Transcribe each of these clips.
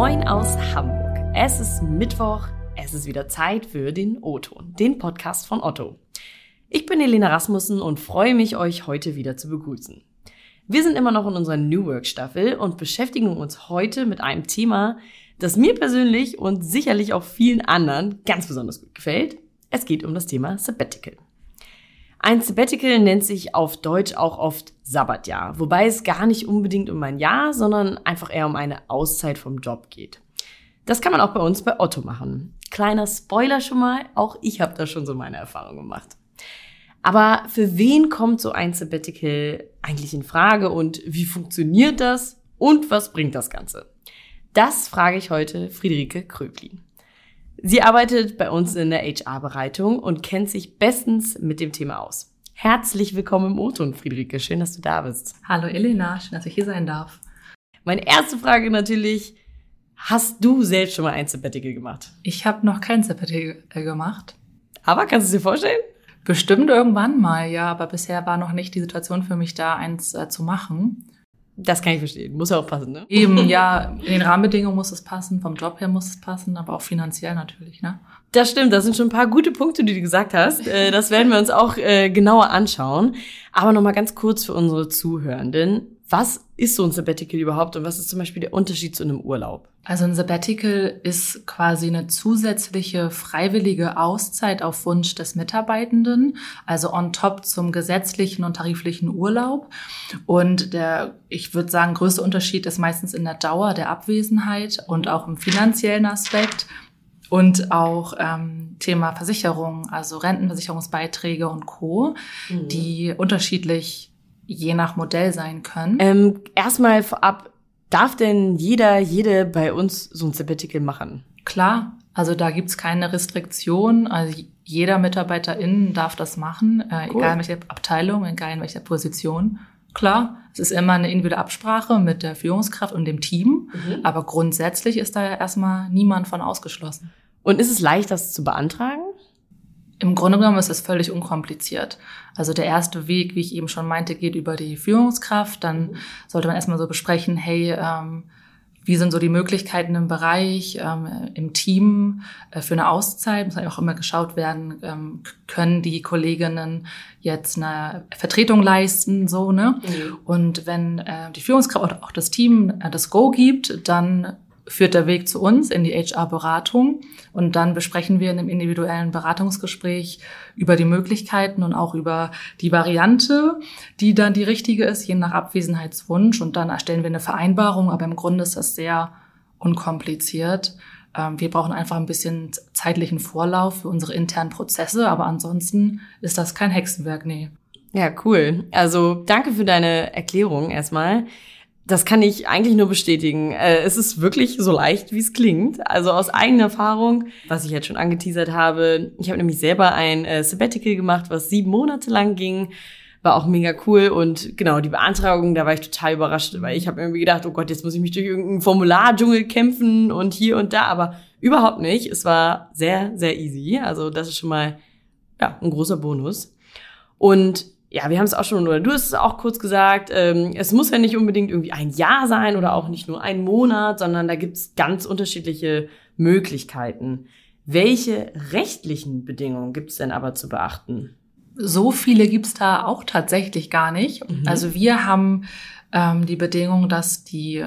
Moin aus Hamburg. Es ist Mittwoch, es ist wieder Zeit für den O-Ton, den Podcast von Otto. Ich bin Elena Rasmussen und freue mich, euch heute wieder zu begrüßen. Wir sind immer noch in unserer New Work Staffel und beschäftigen uns heute mit einem Thema, das mir persönlich und sicherlich auch vielen anderen ganz besonders gut gefällt. Es geht um das Thema Sabbatical. Ein Sabbatical nennt sich auf Deutsch auch oft Sabbatjahr, wobei es gar nicht unbedingt um ein Jahr, sondern einfach eher um eine Auszeit vom Job geht. Das kann man auch bei uns bei Otto machen. Kleiner Spoiler schon mal, auch ich habe da schon so meine Erfahrung gemacht. Aber für wen kommt so ein Sabbatical eigentlich in Frage und wie funktioniert das und was bringt das Ganze? Das frage ich heute Friederike Kröglin. Sie arbeitet bei uns in der HR-Bereitung und kennt sich bestens mit dem Thema aus. Herzlich willkommen im O-Ton, Friederike. Schön, dass du da bist. Hallo Elena, schön, dass ich hier sein darf. Meine erste Frage natürlich, hast du selbst schon mal ein Sabbatical gemacht? Ich habe noch kein Sabbatical äh, gemacht. Aber kannst du es dir vorstellen? Bestimmt irgendwann mal, ja, aber bisher war noch nicht die Situation für mich da, eins äh, zu machen. Das kann ich verstehen. Muss ja auch passen, ne? Eben, ja, in den Rahmenbedingungen muss es passen, vom Job her muss es passen, aber auch finanziell natürlich, ne? Das stimmt, das sind schon ein paar gute Punkte, die du gesagt hast. Äh, das werden wir uns auch äh, genauer anschauen. Aber nochmal ganz kurz für unsere Zuhörenden. Was ist so ein Sabbatical überhaupt und was ist zum Beispiel der Unterschied zu einem Urlaub? Also ein Sabbatical ist quasi eine zusätzliche freiwillige Auszeit auf Wunsch des Mitarbeitenden, also on top zum gesetzlichen und tariflichen Urlaub. Und der, ich würde sagen, größte Unterschied ist meistens in der Dauer der Abwesenheit und auch im finanziellen Aspekt und auch ähm, Thema Versicherung, also Rentenversicherungsbeiträge und Co., mhm. die unterschiedlich je nach Modell sein können. Ähm, erstmal vorab, darf denn jeder, jede bei uns so ein Sabbatical machen? Klar, also da gibt's keine Restriktion. Also jeder Mitarbeiterin darf das machen, äh, cool. egal in welcher Abteilung, egal in welcher Position. Klar, es ist immer eine individuelle Absprache mit der Führungskraft und dem Team, mhm. aber grundsätzlich ist da ja erstmal niemand von ausgeschlossen. Und ist es leicht, das zu beantragen? Im Grunde genommen ist es völlig unkompliziert. Also der erste Weg, wie ich eben schon meinte, geht über die Führungskraft. Dann sollte man erstmal so besprechen, hey, ähm, wie sind so die Möglichkeiten im Bereich, ähm, im Team äh, für eine Auszeit? Muss auch immer geschaut werden, ähm, können die Kolleginnen jetzt eine Vertretung leisten, so, ne? Mhm. Und wenn äh, die Führungskraft oder auch das Team äh, das Go gibt, dann führt der Weg zu uns in die HR-Beratung und dann besprechen wir in einem individuellen Beratungsgespräch über die Möglichkeiten und auch über die Variante, die dann die richtige ist, je nach Abwesenheitswunsch und dann erstellen wir eine Vereinbarung, aber im Grunde ist das sehr unkompliziert. Ähm, wir brauchen einfach ein bisschen zeitlichen Vorlauf für unsere internen Prozesse, aber ansonsten ist das kein Hexenwerk, nee. Ja, cool. Also danke für deine Erklärung erstmal. Das kann ich eigentlich nur bestätigen. Äh, es ist wirklich so leicht, wie es klingt. Also aus eigener Erfahrung, was ich jetzt schon angeteasert habe. Ich habe nämlich selber ein äh, Sabbatical gemacht, was sieben Monate lang ging. War auch mega cool. Und genau, die Beantragung, da war ich total überrascht, weil ich habe irgendwie gedacht, oh Gott, jetzt muss ich mich durch irgendeinen Formulardschungel kämpfen und hier und da. Aber überhaupt nicht. Es war sehr, sehr easy. Also das ist schon mal ja, ein großer Bonus. Und ja, wir haben es auch schon, oder du hast es auch kurz gesagt, ähm, es muss ja nicht unbedingt irgendwie ein Jahr sein oder auch nicht nur ein Monat, sondern da gibt's ganz unterschiedliche Möglichkeiten. Welche rechtlichen Bedingungen gibt's denn aber zu beachten? So viele gibt's da auch tatsächlich gar nicht. Mhm. Also wir haben ähm, die Bedingung, dass die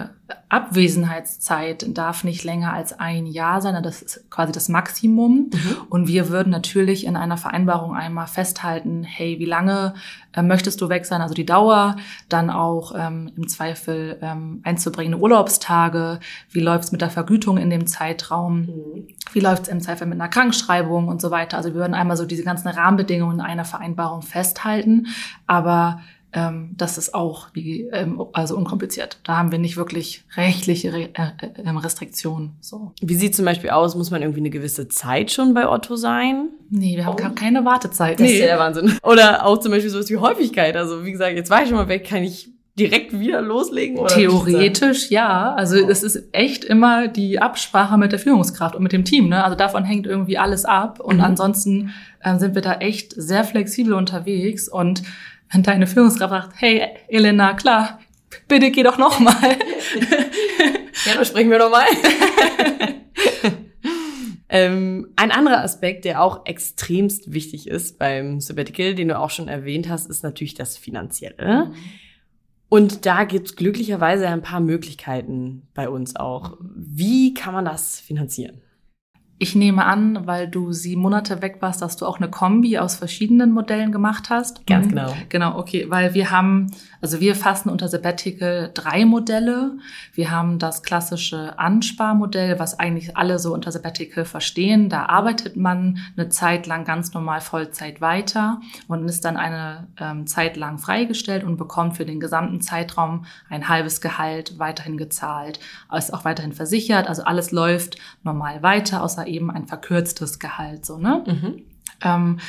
Abwesenheitszeit darf nicht länger als ein Jahr sein. Das ist quasi das Maximum. Mhm. Und wir würden natürlich in einer Vereinbarung einmal festhalten, hey, wie lange äh, möchtest du weg sein? Also die Dauer, dann auch ähm, im Zweifel ähm, einzubringende Urlaubstage. Wie läuft's mit der Vergütung in dem Zeitraum? Mhm. Wie läuft's im Zweifel mit einer Krankschreibung und so weiter? Also wir würden einmal so diese ganzen Rahmenbedingungen in einer Vereinbarung festhalten. Aber ähm, das ist auch wie, ähm, also unkompliziert. Da haben wir nicht wirklich rechtliche Re äh, äh, Restriktionen. So. Wie sieht zum Beispiel aus? Muss man irgendwie eine gewisse Zeit schon bei Otto sein? Nee, wir haben oh. keine Wartezeit. Das nee. ist ja der Wahnsinn. Oder auch zum Beispiel sowas wie Häufigkeit. Also wie gesagt, jetzt war ich schon mal weg, kann ich direkt wieder loslegen? Oder Theoretisch ja. Also es ist echt immer die Absprache mit der Führungskraft und mit dem Team. Ne? Also davon hängt irgendwie alles ab. Und mhm. ansonsten äh, sind wir da echt sehr flexibel unterwegs und wenn deine Führungskraft sagt, hey Elena, klar, bitte geh doch noch mal, Ja, da sprechen wir nochmal. ähm, ein anderer Aspekt, der auch extremst wichtig ist beim Sabbatical, den du auch schon erwähnt hast, ist natürlich das Finanzielle. Mhm. Und da gibt es glücklicherweise ein paar Möglichkeiten bei uns auch. Wie kann man das finanzieren? Ich nehme an, weil du sieben Monate weg warst, dass du auch eine Kombi aus verschiedenen Modellen gemacht hast. Ganz genau. Genau, okay, weil wir haben, also wir fassen unter Sabbatical drei Modelle. Wir haben das klassische Ansparmodell, was eigentlich alle so unter Sabbatical verstehen. Da arbeitet man eine Zeit lang ganz normal Vollzeit weiter und ist dann eine ähm, Zeit lang freigestellt und bekommt für den gesamten Zeitraum ein halbes Gehalt weiterhin gezahlt, ist auch weiterhin versichert. Also alles läuft normal weiter, außer eben ein verkürztes Gehalt, so, ne? Mhm. Ähm,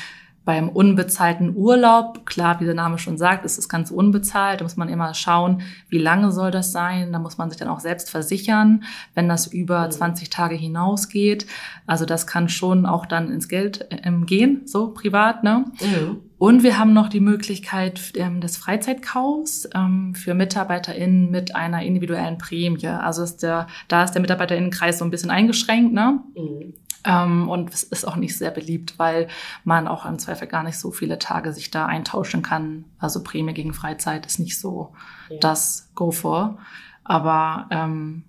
beim unbezahlten Urlaub, klar, wie der Name schon sagt, ist das Ganze unbezahlt. Da muss man immer schauen, wie lange soll das sein. Da muss man sich dann auch selbst versichern, wenn das über 20 mhm. Tage hinausgeht. Also das kann schon auch dann ins Geld äh, gehen, so privat. Ne? Mhm. Und wir haben noch die Möglichkeit ähm, des Freizeitkaufs ähm, für MitarbeiterInnen mit einer individuellen Prämie. Also ist der, da ist der MitarbeiterInnenkreis so ein bisschen eingeschränkt. Ne? Mhm. Ähm, und es ist auch nicht sehr beliebt, weil man auch im Zweifel gar nicht so viele Tage sich da eintauschen kann. Also Prämie gegen Freizeit ist nicht so ja. das Go for. Aber ähm,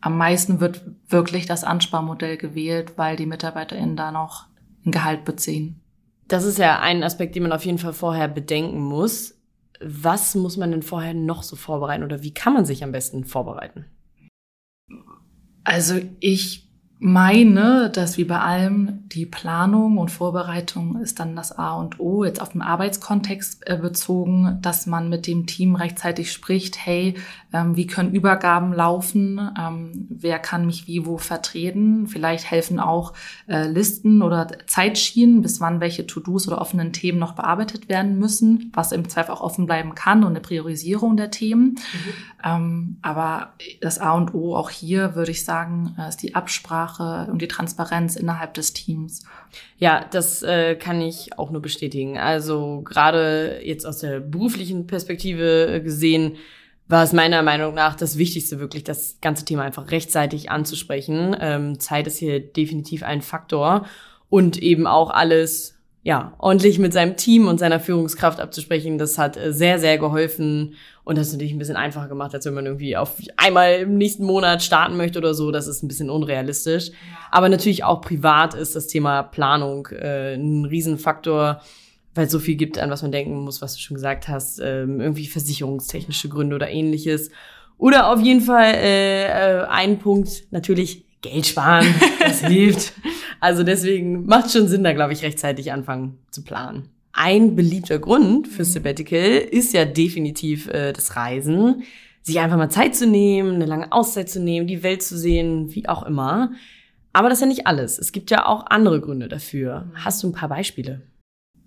am meisten wird wirklich das Ansparmodell gewählt, weil die MitarbeiterInnen da noch ein Gehalt beziehen. Das ist ja ein Aspekt, den man auf jeden Fall vorher bedenken muss. Was muss man denn vorher noch so vorbereiten oder wie kann man sich am besten vorbereiten? Also ich meine, dass wie bei allem die Planung und Vorbereitung ist dann das A und O, jetzt auf den Arbeitskontext äh, bezogen, dass man mit dem Team rechtzeitig spricht, hey, ähm, wie können Übergaben laufen, ähm, wer kann mich wie wo vertreten, vielleicht helfen auch äh, Listen oder Zeitschienen, bis wann welche To-Dos oder offenen Themen noch bearbeitet werden müssen, was im Zweifel auch offen bleiben kann und eine Priorisierung der Themen. Mhm. Ähm, aber das A und O auch hier würde ich sagen, äh, ist die Absprache Absprache und die Transparenz innerhalb des Teams. Ja, das äh, kann ich auch nur bestätigen. Also gerade jetzt aus der beruflichen Perspektive äh, gesehen, war es meiner Meinung nach das Wichtigste, wirklich das ganze Thema einfach rechtzeitig anzusprechen. Ähm, Zeit ist hier definitiv ein Faktor und eben auch alles ja, ordentlich mit seinem Team und seiner Führungskraft abzusprechen, das hat äh, sehr, sehr geholfen und das ist natürlich ein bisschen einfacher gemacht, als wenn man irgendwie auf einmal im nächsten Monat starten möchte oder so. Das ist ein bisschen unrealistisch. Aber natürlich auch privat ist das Thema Planung äh, ein Riesenfaktor, weil es so viel gibt, an was man denken muss, was du schon gesagt hast, ähm, irgendwie versicherungstechnische Gründe oder ähnliches. Oder auf jeden Fall äh, äh, ein Punkt, natürlich Geld sparen, das hilft. Also deswegen macht schon Sinn, da glaube ich rechtzeitig anfangen zu planen. Ein beliebter Grund für Sabbatical ist ja definitiv äh, das Reisen, sich einfach mal Zeit zu nehmen, eine lange Auszeit zu nehmen, die Welt zu sehen, wie auch immer. Aber das ist ja nicht alles. Es gibt ja auch andere Gründe dafür. Hast du ein paar Beispiele?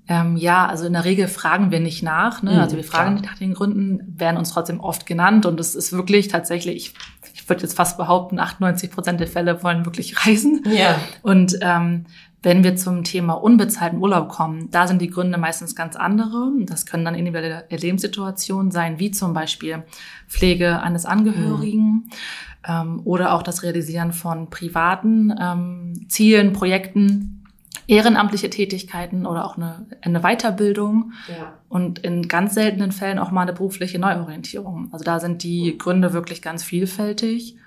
Ähm, ja, also in der Regel fragen wir nicht nach. Ne? Mhm, also wir fragen nicht nach den Gründen, werden uns trotzdem oft genannt. Und es ist wirklich tatsächlich, ich würde jetzt fast behaupten, 98 Prozent der Fälle wollen wirklich reisen. Ja. Und ähm, wenn wir zum Thema unbezahlten Urlaub kommen, da sind die Gründe meistens ganz andere. Das können dann individuelle Lebenssituationen sein, wie zum Beispiel Pflege eines Angehörigen. Mhm. Ähm, oder auch das Realisieren von privaten ähm, Zielen, Projekten, ehrenamtliche Tätigkeiten oder auch eine, eine Weiterbildung ja. und in ganz seltenen Fällen auch mal eine berufliche Neuorientierung. Also da sind die Gründe wirklich ganz vielfältig.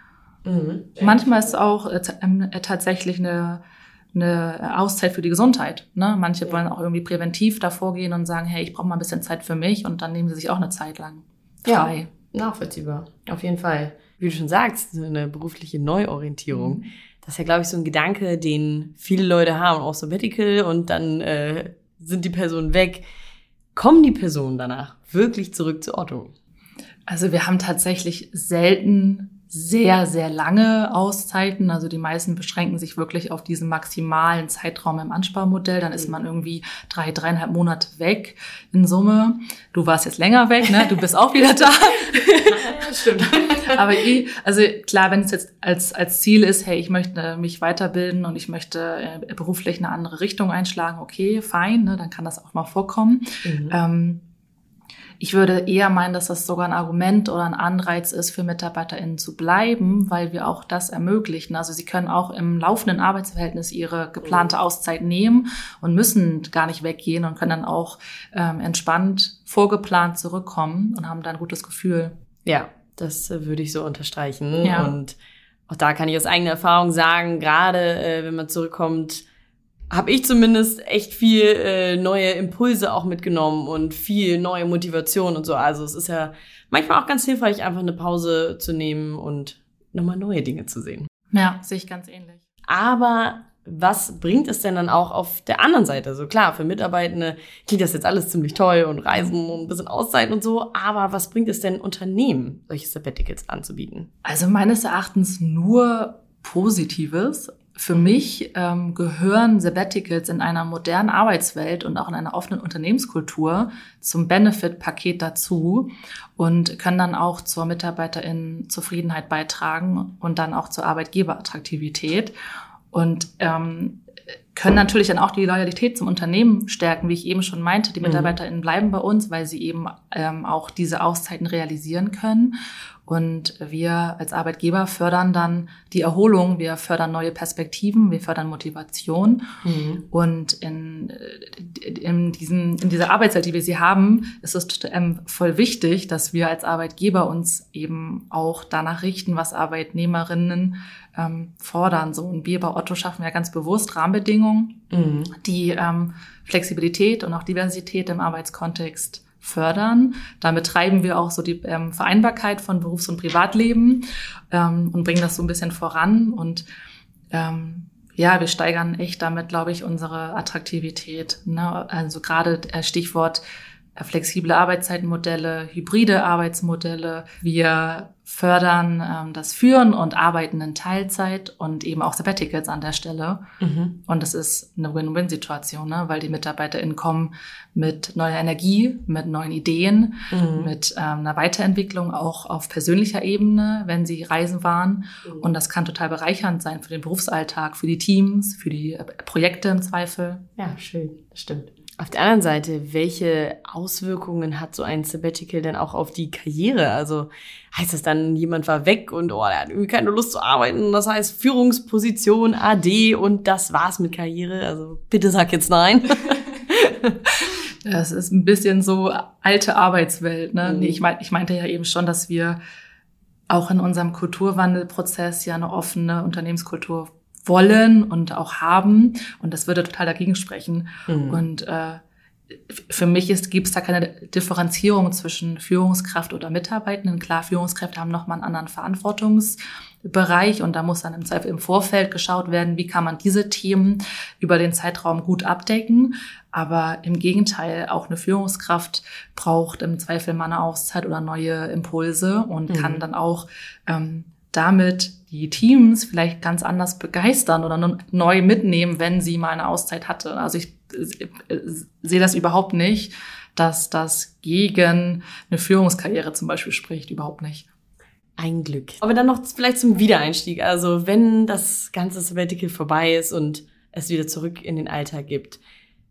Mhm. Manchmal ist es auch äh, ähm, tatsächlich eine, eine Auszeit für die Gesundheit. Ne? Manche ja. wollen auch irgendwie präventiv davor gehen und sagen, hey, ich brauche mal ein bisschen Zeit für mich und dann nehmen sie sich auch eine Zeit lang frei. Ja, nachvollziehbar. Auf jeden Fall. Wie du schon sagst, eine berufliche Neuorientierung. Mhm das ist ja, glaube ich, so ein Gedanke, den viele Leute haben, auch Sabbatical und dann äh, sind die Personen weg. Kommen die Personen danach wirklich zurück zu Otto? Also wir haben tatsächlich selten sehr, sehr lange Auszeiten. Also die meisten beschränken sich wirklich auf diesen maximalen Zeitraum im Ansparmodell. Dann ist man irgendwie drei, dreieinhalb Monate weg in Summe. Du warst jetzt länger weg, ne? Du bist auch wieder da. ja, stimmt. Aber eh, also klar, wenn es jetzt als, als Ziel ist, hey, ich möchte mich weiterbilden und ich möchte äh, beruflich eine andere Richtung einschlagen, okay, fein, ne? dann kann das auch mal vorkommen. Mhm. Ähm, Ich würde eher meinen, dass das sogar ein Argument oder ein Anreiz ist, für MitarbeiterInnen zu bleiben, weil wir auch das ermöglichen. Also sie können auch im laufenden Arbeitsverhältnis ihre geplante mhm. Auszeit nehmen und müssen gar nicht weggehen und können dann auch ähm, entspannt vorgeplant zurückkommen und haben dann ein gutes Gefühl. Ja, das äh, würde ich so unterstreichen. Ja. Und auch da kann ich aus eigener Erfahrung sagen, gerade äh, wenn man zurückkommt, habe ich zumindest echt viel äh, neue Impulse auch mitgenommen und viel neue Motivation und so. Also es ist ja manchmal auch ganz hilfreich, einfach eine Pause zu nehmen und nochmal neue Dinge zu sehen. Ja, sehe ich ganz ähnlich. Aber was bringt es denn dann auch auf der anderen Seite? So also klar, für Mitarbeitende klingt das jetzt alles ziemlich toll und Reisen und ein bisschen Auszeit und so, aber was bringt es denn Unternehmen, solche Sabbaticals anzubieten? Also meines Erachtens nur Positives. Für mich ähm, gehören Sabbaticals in einer modernen Arbeitswelt und auch in einer offenen Unternehmenskultur zum Benefit-Paket dazu und können dann auch zur Mitarbeiterin-Zufriedenheit beitragen und dann auch zur Arbeitgeberattraktivität und ähm, können natürlich dann auch die Loyalität zum Unternehmen stärken, wie ich eben schon meinte. Die mhm. MitarbeiterInnen bleiben bei uns, weil sie eben ähm, auch diese Auszeiten realisieren können. Und wir als Arbeitgeber fördern dann die Erholung, wir fördern neue Perspektiven, wir fördern Motivation. Mhm. Und in, in, diesen, in dieser Arbeitszeit, die wir sie haben, ist es ähm, voll wichtig, dass wir als Arbeitgeber uns eben auch danach richten, was Arbeitnehmerinnen ähm, fordern. So, und wir bei Otto schaffen ja ganz bewusst Rahmenbedingungen, mhm. die ähm, Flexibilität und auch Diversität im Arbeitskontext fördern. Damit treiben wir auch so die ähm, Vereinbarkeit von Berufs- und Privatleben ähm, und bringen das so ein bisschen voran. Und ähm, ja, wir steigern echt damit, glaube ich, unsere Attraktivität. Ne? Also gerade äh, Stichwort flexible Arbeitszeitmodelle, hybride Arbeitsmodelle. Wir fördern ähm, das Führen und Arbeiten in Teilzeit und eben auch Sabbaticals an der Stelle. Mhm. Und das ist eine Win-Win-Situation, ne? weil die MitarbeiterInnen kommen mit neuer Energie, mit neuen Ideen, mhm. mit ähm, einer Weiterentwicklung auch auf persönlicher Ebene, wenn sie reisen waren. Mhm. Und das kann total bereichernd sein für den Berufsalltag, für die Teams, für die äh, Projekte im Zweifel. Ja, schön, das stimmt. Auf der anderen Seite, welche Auswirkungen hat so ein Sabbatical denn auch auf die Karriere? Also heißt das dann, jemand war weg und oh, er hat irgendwie keine Lust zu arbeiten. Das heißt Führungsposition AD und das war's mit Karriere. Also bitte sag jetzt nein. Das ist ein bisschen so alte Arbeitswelt. Ne? Mhm. Nee, ich, mein, ich meinte ja eben schon, dass wir auch in unserem Kulturwandelprozess ja eine offene Unternehmenskultur wollen und auch haben. Und das würde total dagegen sprechen. Mhm. Und äh, für mich gibt es da keine Differenzierung zwischen Führungskraft oder Mitarbeitenden. Klar, Führungskräfte haben nochmal einen anderen Verantwortungsbereich und da muss dann im Zweifel im Vorfeld geschaut werden, wie kann man diese Themen über den Zeitraum gut abdecken. Aber im Gegenteil, auch eine Führungskraft braucht im Zweifel mal eine Auszeit oder neue Impulse und mhm. kann dann auch ähm, damit die Teams vielleicht ganz anders begeistern oder neu mitnehmen, wenn sie mal eine Auszeit hatte. Also ich äh, sehe das überhaupt nicht, dass das gegen eine Führungskarriere zum Beispiel spricht, überhaupt nicht. Ein Glück. Aber dann noch vielleicht zum Wiedereinstieg. Also wenn das ganze Sabbatical vorbei ist und es wieder zurück in den Alltag gibt,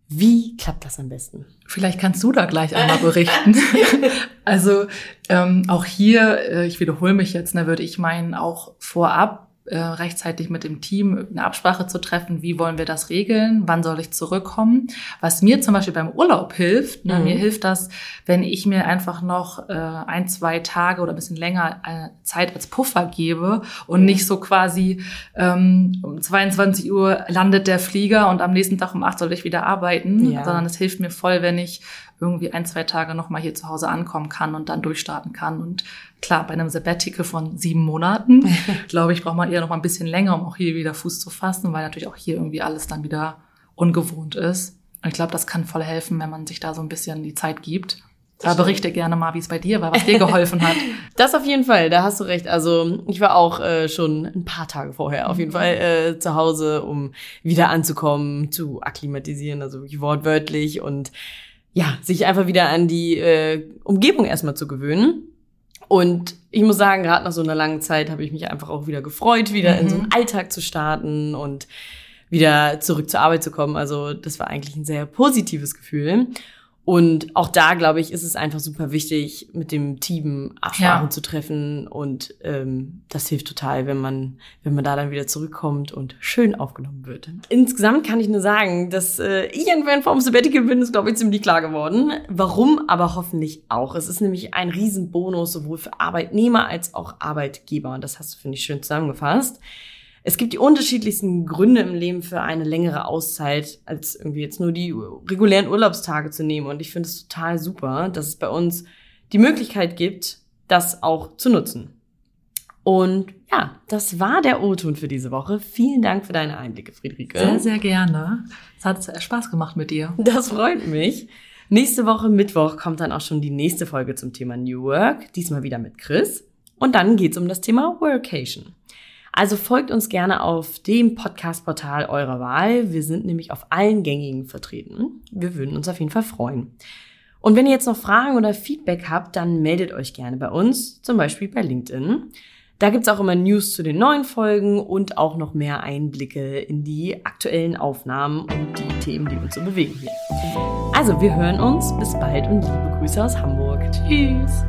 wie klappt das am besten? Vielleicht kannst du da gleich einmal berichten. also ähm, auch hier, äh, ich wiederhole mich jetzt, da ne, würde ich meinen, auch vorab äh, rechtzeitig mit dem Team eine Absprache zu treffen, wie wollen wir das regeln, wann soll ich zurückkommen. Was mir zum Beispiel beim Urlaub hilft, ne, mhm. mir hilft das, wenn ich mir einfach noch äh, ein, zwei Tage oder ein bisschen länger äh, Zeit als Puffer gebe und nicht so quasi ähm, um 22 Uhr landet der Flieger und am nächsten Tag um 8 soll ich wieder arbeiten, ja. sondern es hilft mir voll, wenn ich irgendwie ein, zwei Tage nochmal hier zu Hause ankommen kann und dann durchstarten kann und Klar, bei einem Sabbatical von sieben Monaten, glaube ich, braucht man eher noch mal ein bisschen länger, um auch hier wieder Fuß zu fassen, weil natürlich auch hier irgendwie alles dann wieder ungewohnt ist. Und ich glaube, das kann voll helfen, wenn man sich da so ein bisschen die Zeit gibt. Da berichte gerne mal, wie es bei dir war, was dir geholfen hat. Das auf jeden Fall, da hast du recht. Also ich war auch äh, schon ein paar Tage vorher auf jeden mhm. Fall äh, zu Hause, um wieder anzukommen, zu akklimatisieren, also wirklich wortwörtlich und ja, sich einfach wieder an die äh, Umgebung erstmal zu gewöhnen. Und ich muss sagen, gerade nach so einer langen Zeit habe ich mich einfach auch wieder gefreut, wieder mhm. in so einen mhm. Alltag zu starten und wieder zurück zur Arbeit zu kommen. Also das war eigentlich ein sehr positives Gefühl. Und auch da, glaube ich, ist es einfach super wichtig, mit dem Team Absprachen Ja. zu treffen. Und ähm, das hilft total, wenn man, wenn man da dann wieder zurückkommt und schön aufgenommen wird. Insgesamt kann ich nur sagen, dass äh, ich ein Fan vom Sabbatical bin, ist, glaube ich, ziemlich klar geworden. Warum aber hoffentlich auch. Es ist nämlich ein Riesenbonus, sowohl für Arbeitnehmer als auch Arbeitgeber. Und das hast du, finde ich, schön zusammengefasst. Es gibt die unterschiedlichsten Gründe im Leben für eine längere Auszeit, als irgendwie jetzt nur die regulären Urlaubstage zu nehmen. Und ich finde es total super, dass es bei uns die Möglichkeit gibt, das auch zu nutzen. Und ja, das war der O-Ton für diese Woche. Vielen Dank für deine Einblicke, Friederike. Sehr, sehr gerne. Es hat Spaß gemacht mit dir. Das freut mich. Nächste Woche Mittwoch kommt dann auch schon die nächste Folge zum Thema New Work, diesmal wieder mit Chris. Und dann geht's um das Thema Workation. Also folgt uns gerne auf dem Podcast-Portal eurer Wahl. Wir sind nämlich auf allen gängigen vertreten. Wir würden uns auf jeden Fall freuen. Und wenn ihr jetzt noch Fragen oder Feedback habt, dann meldet euch gerne bei uns, zum Beispiel bei LinkedIn. Da gibt's auch immer News zu den neuen Folgen und auch noch mehr Einblicke in die aktuellen Aufnahmen und die Themen, die uns so bewegen hier. Also, wir hören uns. Bis bald und liebe Grüße aus Hamburg. Tschüss.